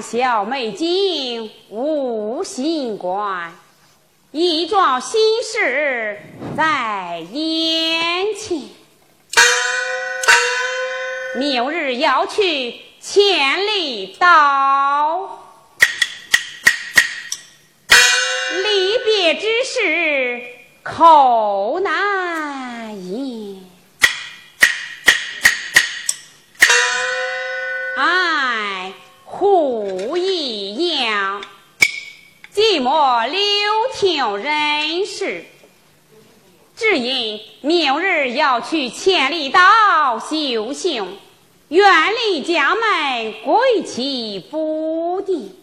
小美景无心关，一桩心事在眼前。明日要去千里岛，离别之事口难言。不一样，寂寞留听人事。只因明日要去千里岛修行，远离家门，归期不定。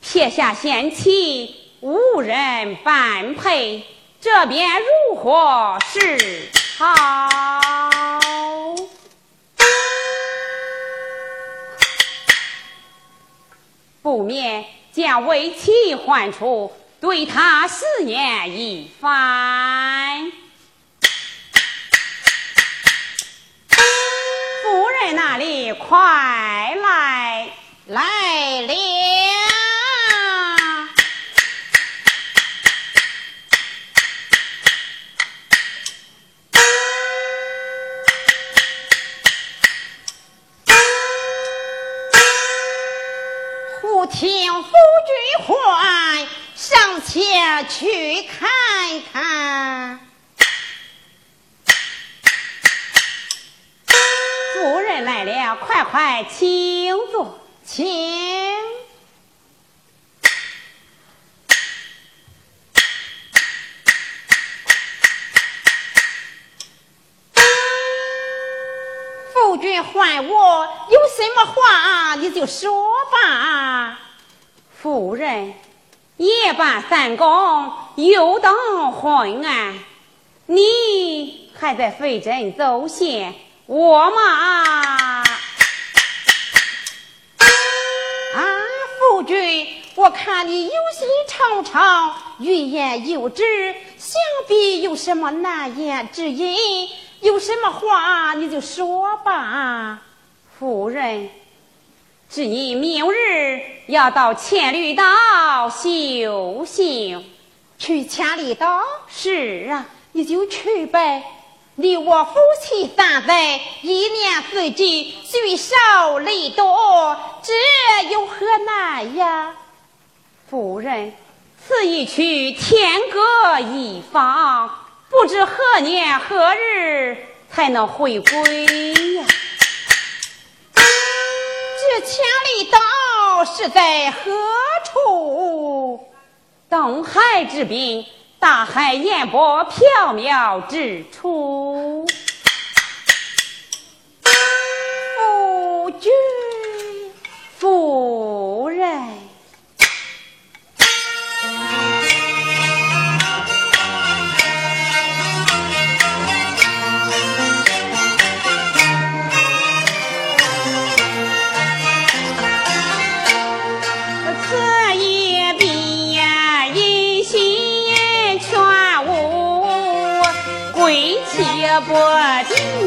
撇下贤妻，无人般配，这便如何是好？不免将为妻唤出，对他思念一番。夫人那里快来，来了。君唤，上前去看看。夫人来了，快快请坐，请。夫君唤我，有什么话你就说吧。夫人，夜半三更，又到昏暗，你还在费针走线，我嘛？啊，夫君，我看你忧心忡忡，欲言又止，想必有什么难言之隐，有什么话你就说吧，夫人。只因明日要到千里岛修行，去千里岛是啊，你就去呗。你我夫妻三在，一年四季聚少离多，这有何难呀？夫人，此一去天各一方，不知何年何日才能回归呀？这千里道是在何处？东海之滨，大海烟波缥缈之处。夫君，夫人。不定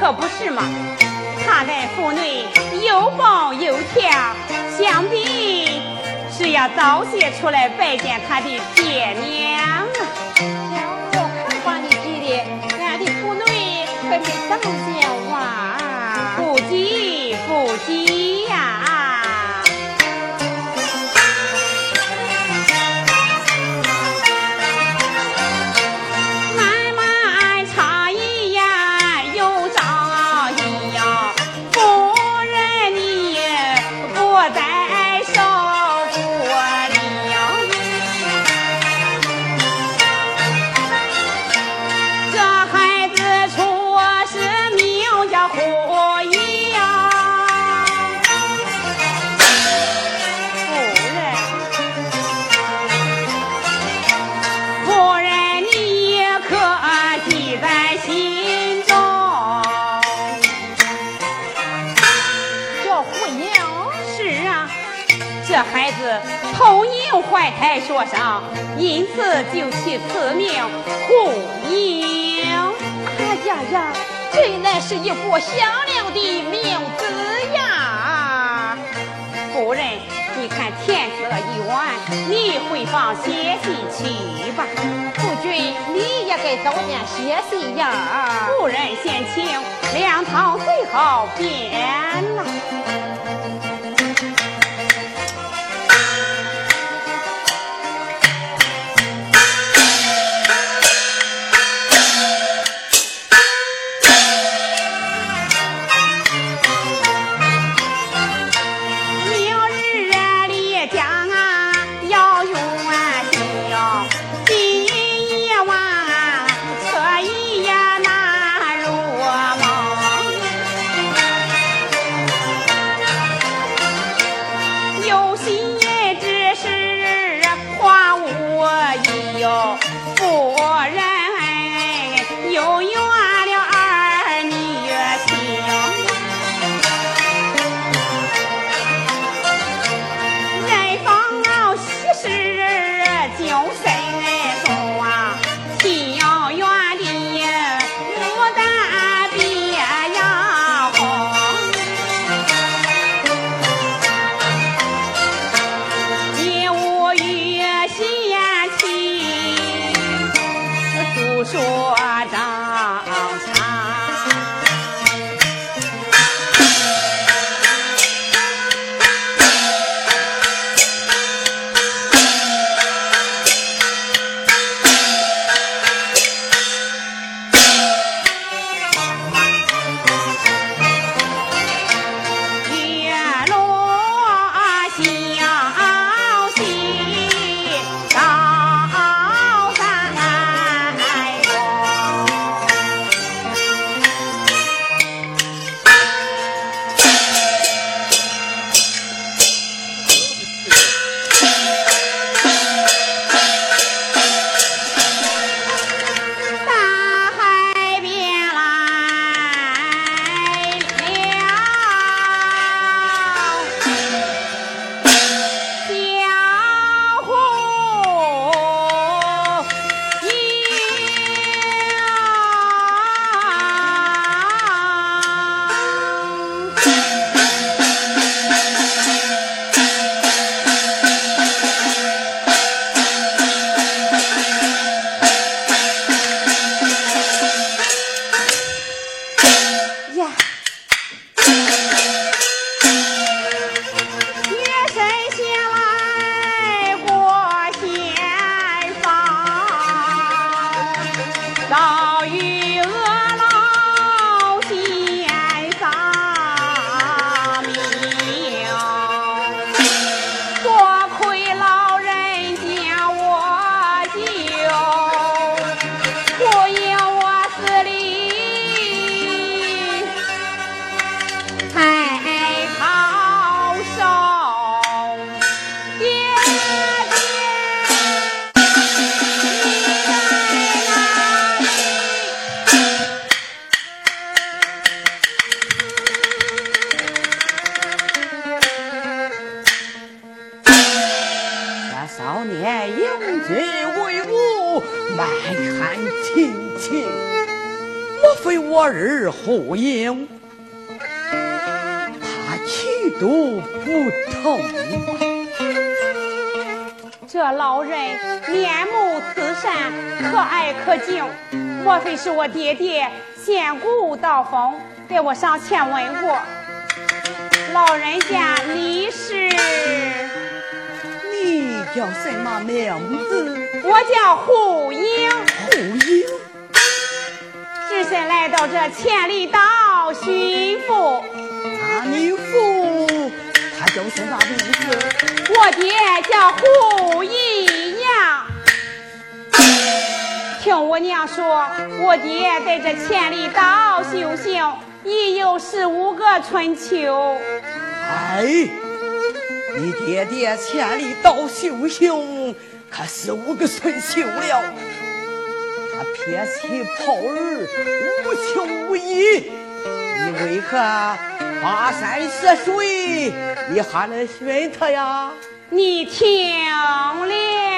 可不是嘛！他在府内又蹦又跳，想必。是要早些出来拜见他的爹娘怀胎所伤，因此就起此名胡英。哎呀呀，这乃是一副响亮的名字呀！夫人，你看天色已晚，你回房歇息去吧。夫君，你也该早点歇息呀。夫人先请，两堂最好便了。气度不同。这老人面目慈善，可爱可敬，莫非是我爹爹仙骨道风？给我上前问过。老人家你是？你叫什么名字？我叫胡英。胡英。只身来到这千里岛寻父，啊你父他叫什么名字？我爹叫胡姨娘。听我娘说，我爹在这千里岛修行已有十五个春秋。哎，你爹爹千里岛修行可十五个春秋了。他撇妻泡儿无情无义，你为何跋山涉水，你还来寻他呀？你听了。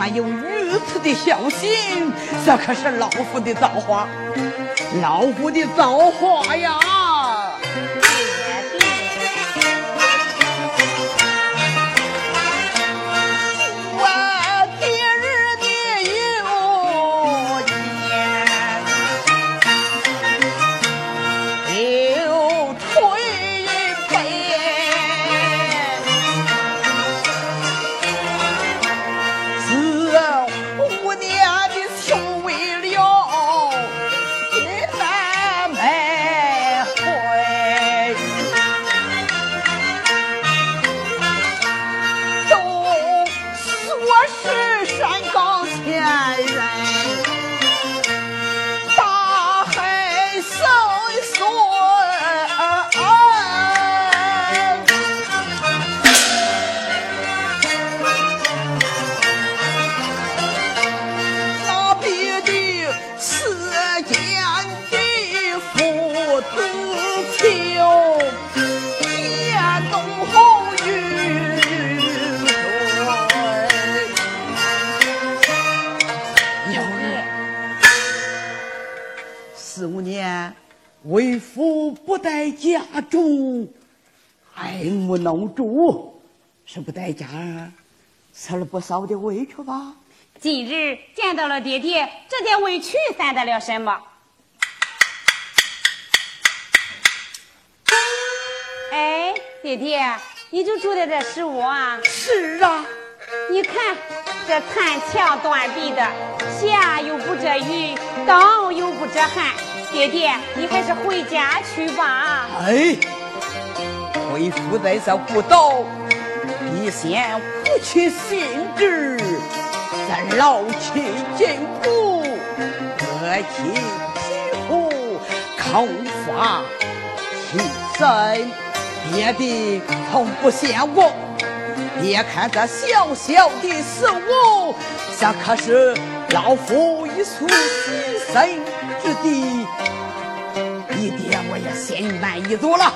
还有如此的孝心这可是老夫的造化，老夫的造化呀！家中，爱慕能助，是不在家吃了不少的委屈吧？今日见到了爹爹，这点委屈算得了什么？哎，爹爹，你就住在这十五啊？是啊。你看这残墙断壁的，下又不遮雨，挡又不遮寒。爹爹，你还是回家去吧。哎，为父在这孤岛，必先抚去心志。咱老气筋骨，热气皮肤，空发气身，别的从不嫌我。别看这小小的事物，这可是老夫一束牺牲之地。也心满意足了，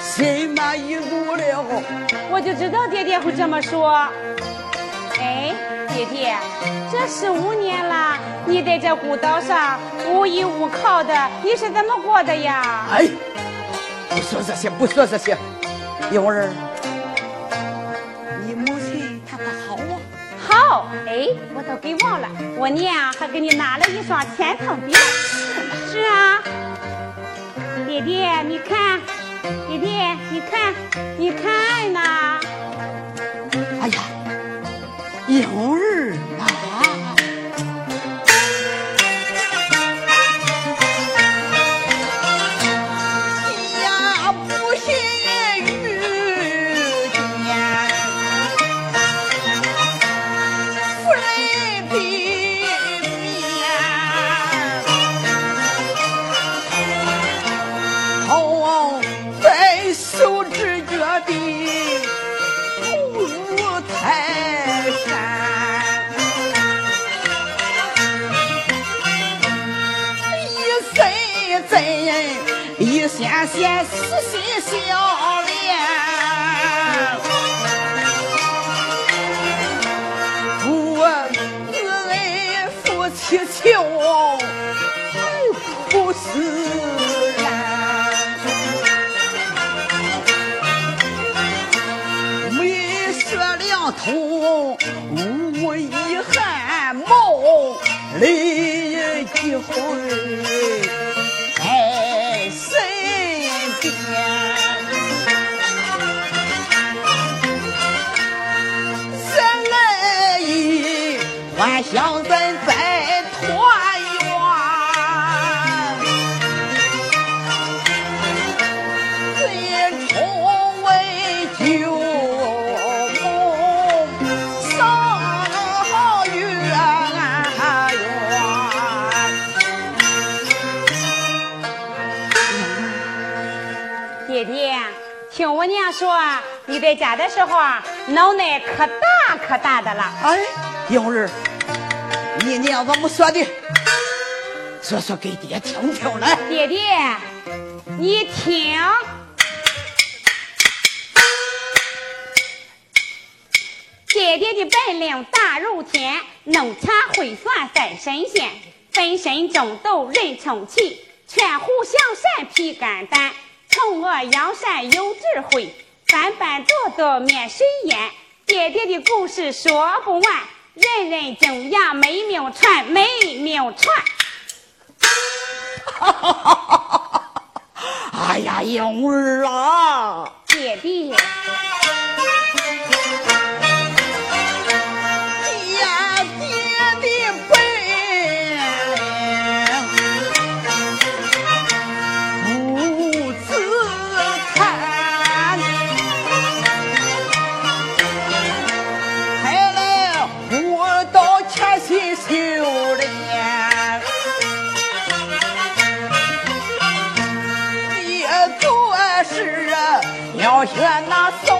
心满意足了。我就知道爹爹会这么说。哎，爹爹，这十五年了，你在这孤岛上无依无靠的，你是怎么过的呀？哎，不说这些，不说这些，英儿，你母亲她不好啊？好，哎，我都给忘了，我娘还给你拿了一双千层饼。是啊，爹爹，你看，爹爹，你看，你看呐。哎呀！蓉儿一线线撕心相连，父恩夫妻情，不自然。没说两通，无遗憾，梦泪几回俺想咱再团圆。最重为旧梦上远远。爹爹，听我娘说，你在家的时候啊，脑袋可大可大的了。哎，蓉儿，你娘怎么说的？说说给爹听听来。爹爹，你听，爹爹的本领大如天，弄茶会算在神仙，分身争斗人称奇，全虎降山披肝胆，惩恶扬善有智慧，三班夺得面谁淹？爹爹的故事说不完，人人惊讶美名传，美名传。哈哈哈哈哈！哎呀，英儿啊，爹爹。愿那松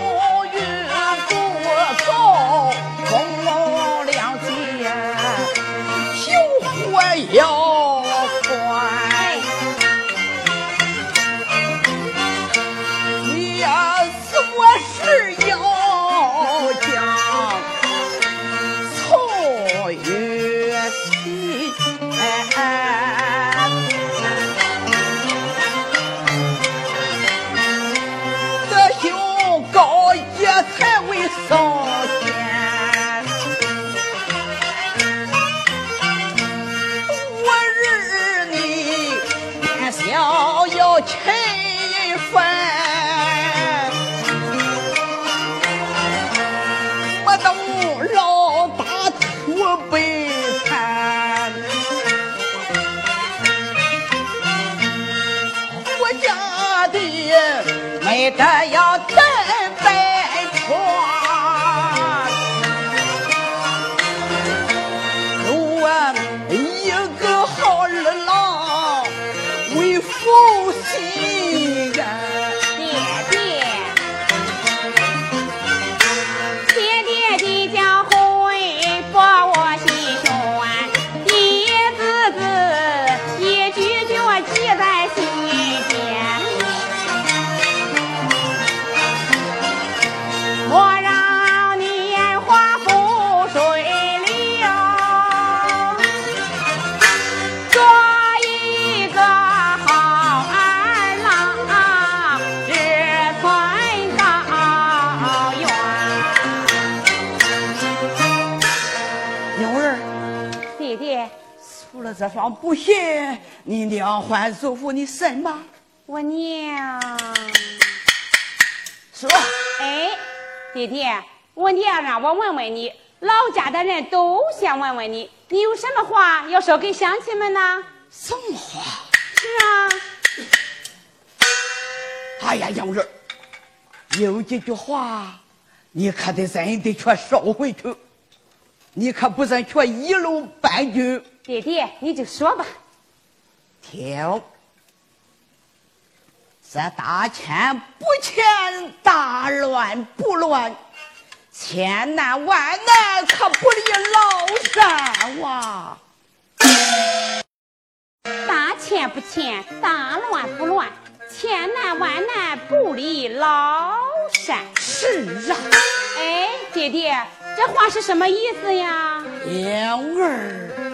这双布鞋，你娘还嘱咐你什么？我娘说：“哎，弟弟，我娘让我问问你，老家的人都想问问你，你有什么话要说给乡亲们呢？什么话？是啊。哎呀，杨儿，有几句话，你可得真的全收回去，你可不能全一路半句。”爹爹，你就说吧。听，这大千不千，大乱不乱，千难万难可不离老山哇！大千不千，大乱不乱，千难万难不离老山。是啊。哎，爹爹，这话是什么意思呀？幺儿。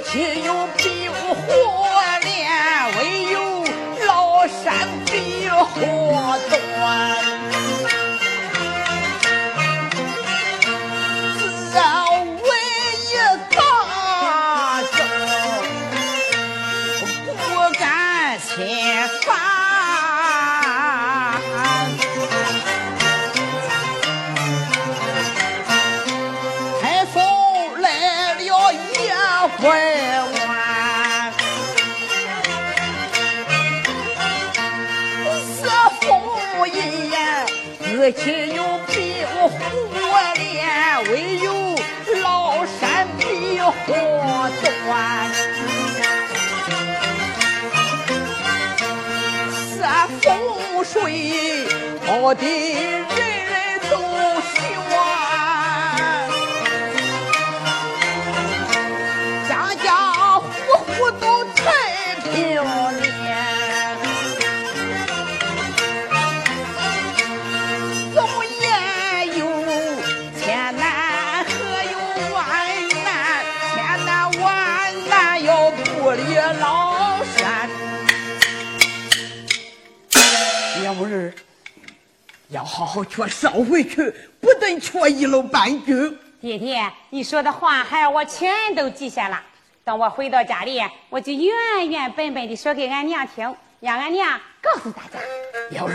岂有比火炼，唯有崂山比火短。比火端。这风水好的人人都喜欢，家家户户都太平。要好好劝捎回去，不能劝一楼半句。爹爹，你说的话孩儿我全都记下了。等我回到家里，我就原原本本的说给俺娘听，让俺娘告诉大家。幺儿，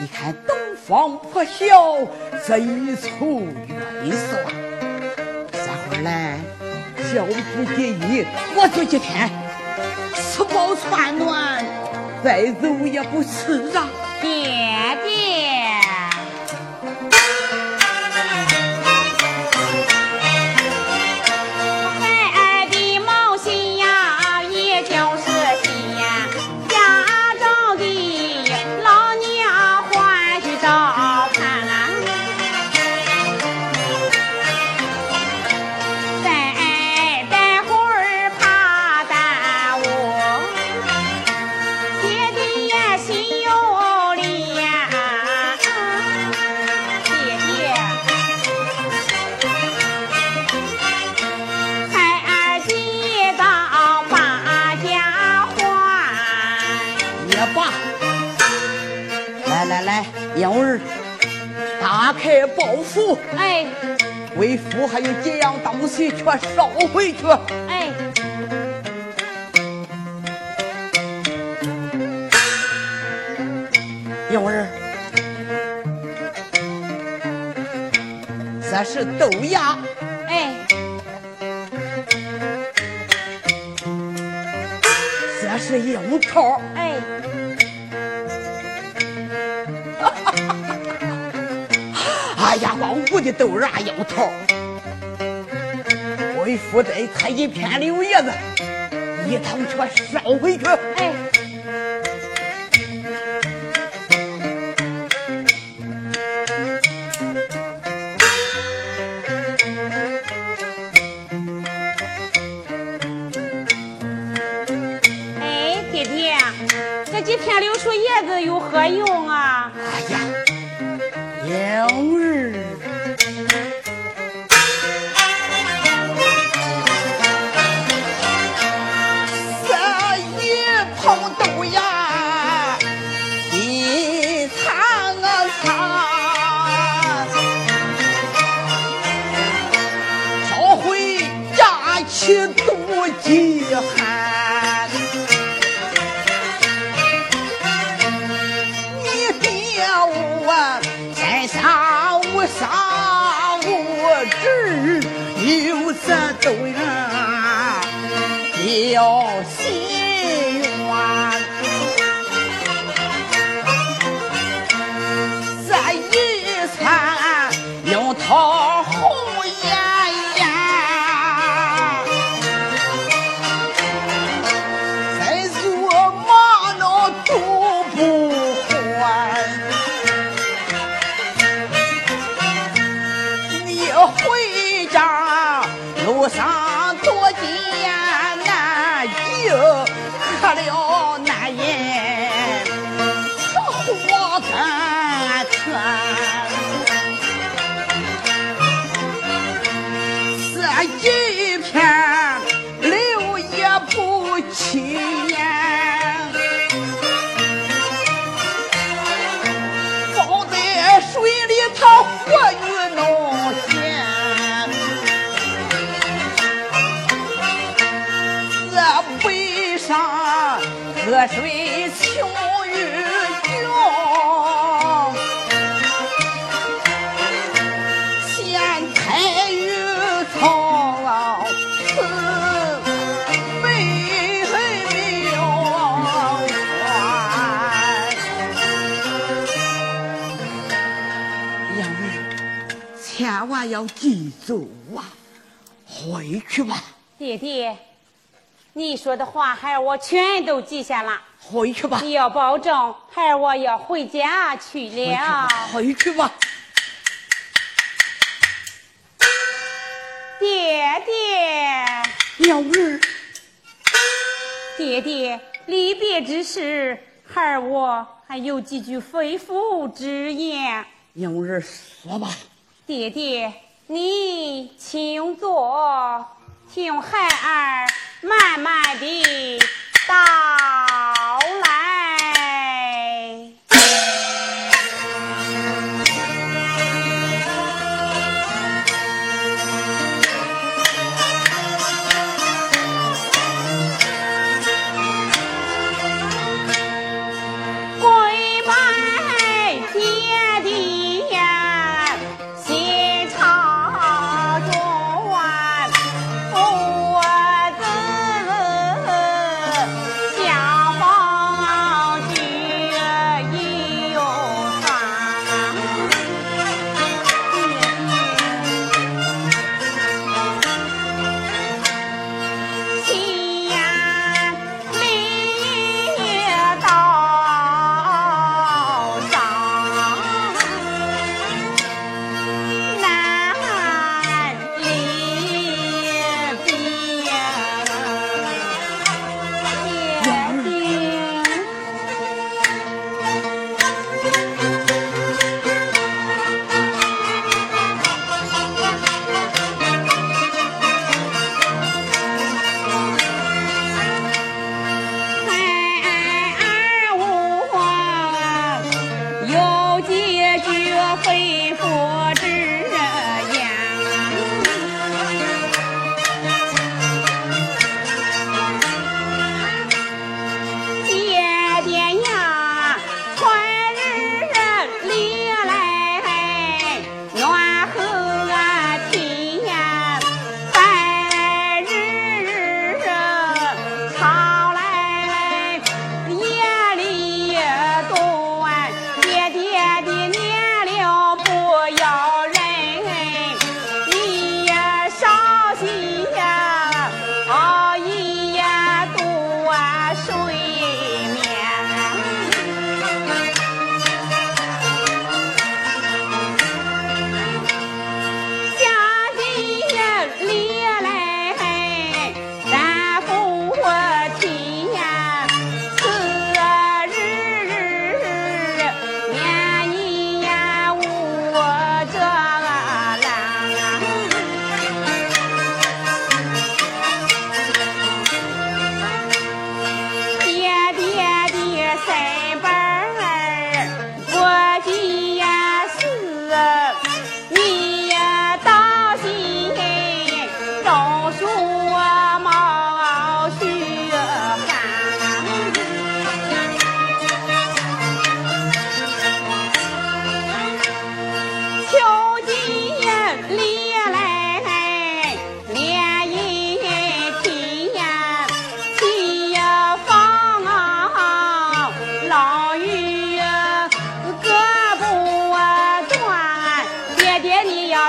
你看东方破晓，这一处元色，这会儿来。小不给意，我这几天吃饱穿暖，再走也不迟啊。爹爹。打开包袱，哎，为夫还有几样东西，全捎回去。哎，燕儿，这是豆芽，哎，这是樱桃，的豆芽樱桃，为父再采一片柳叶子，一趟全捎回去。哎，回去吧，爹爹，你说的话孩儿我全都记下了。回去吧，你要保证孩儿我要回家去了。回去吧，爹爹，幺儿，爹爹，离别之时，孩儿我还有几句肺腑之言。幺儿，说吧。爹爹，你请坐，听孩儿慢慢地道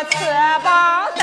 吃饱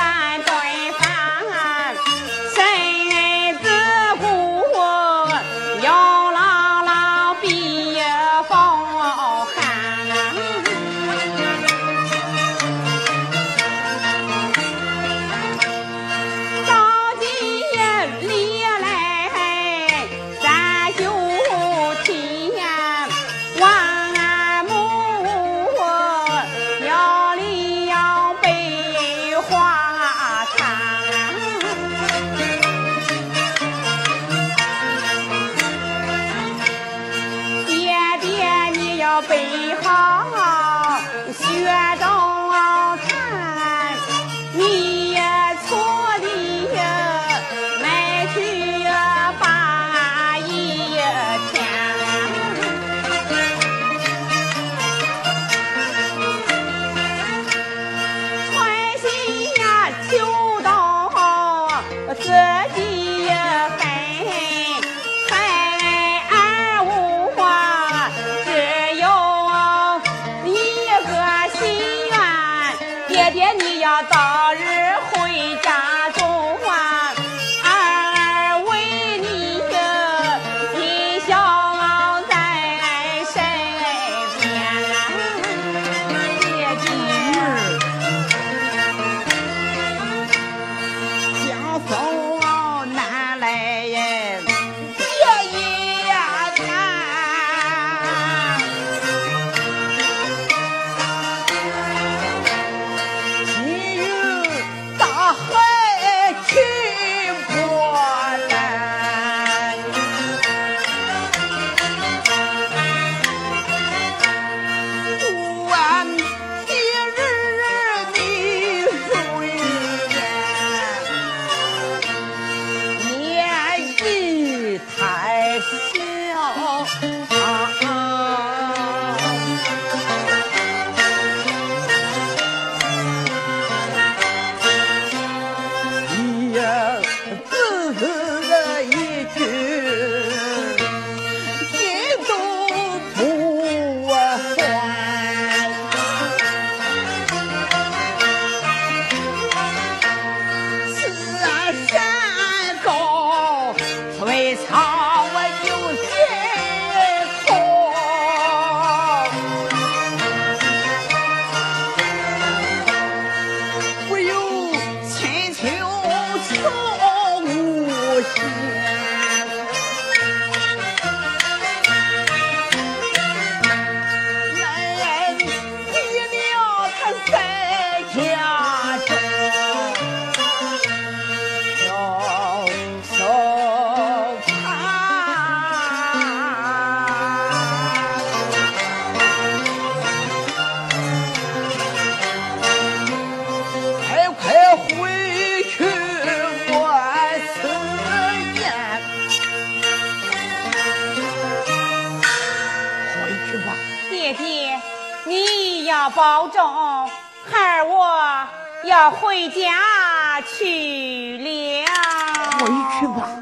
保重，孩儿我要回家去了。回去吧。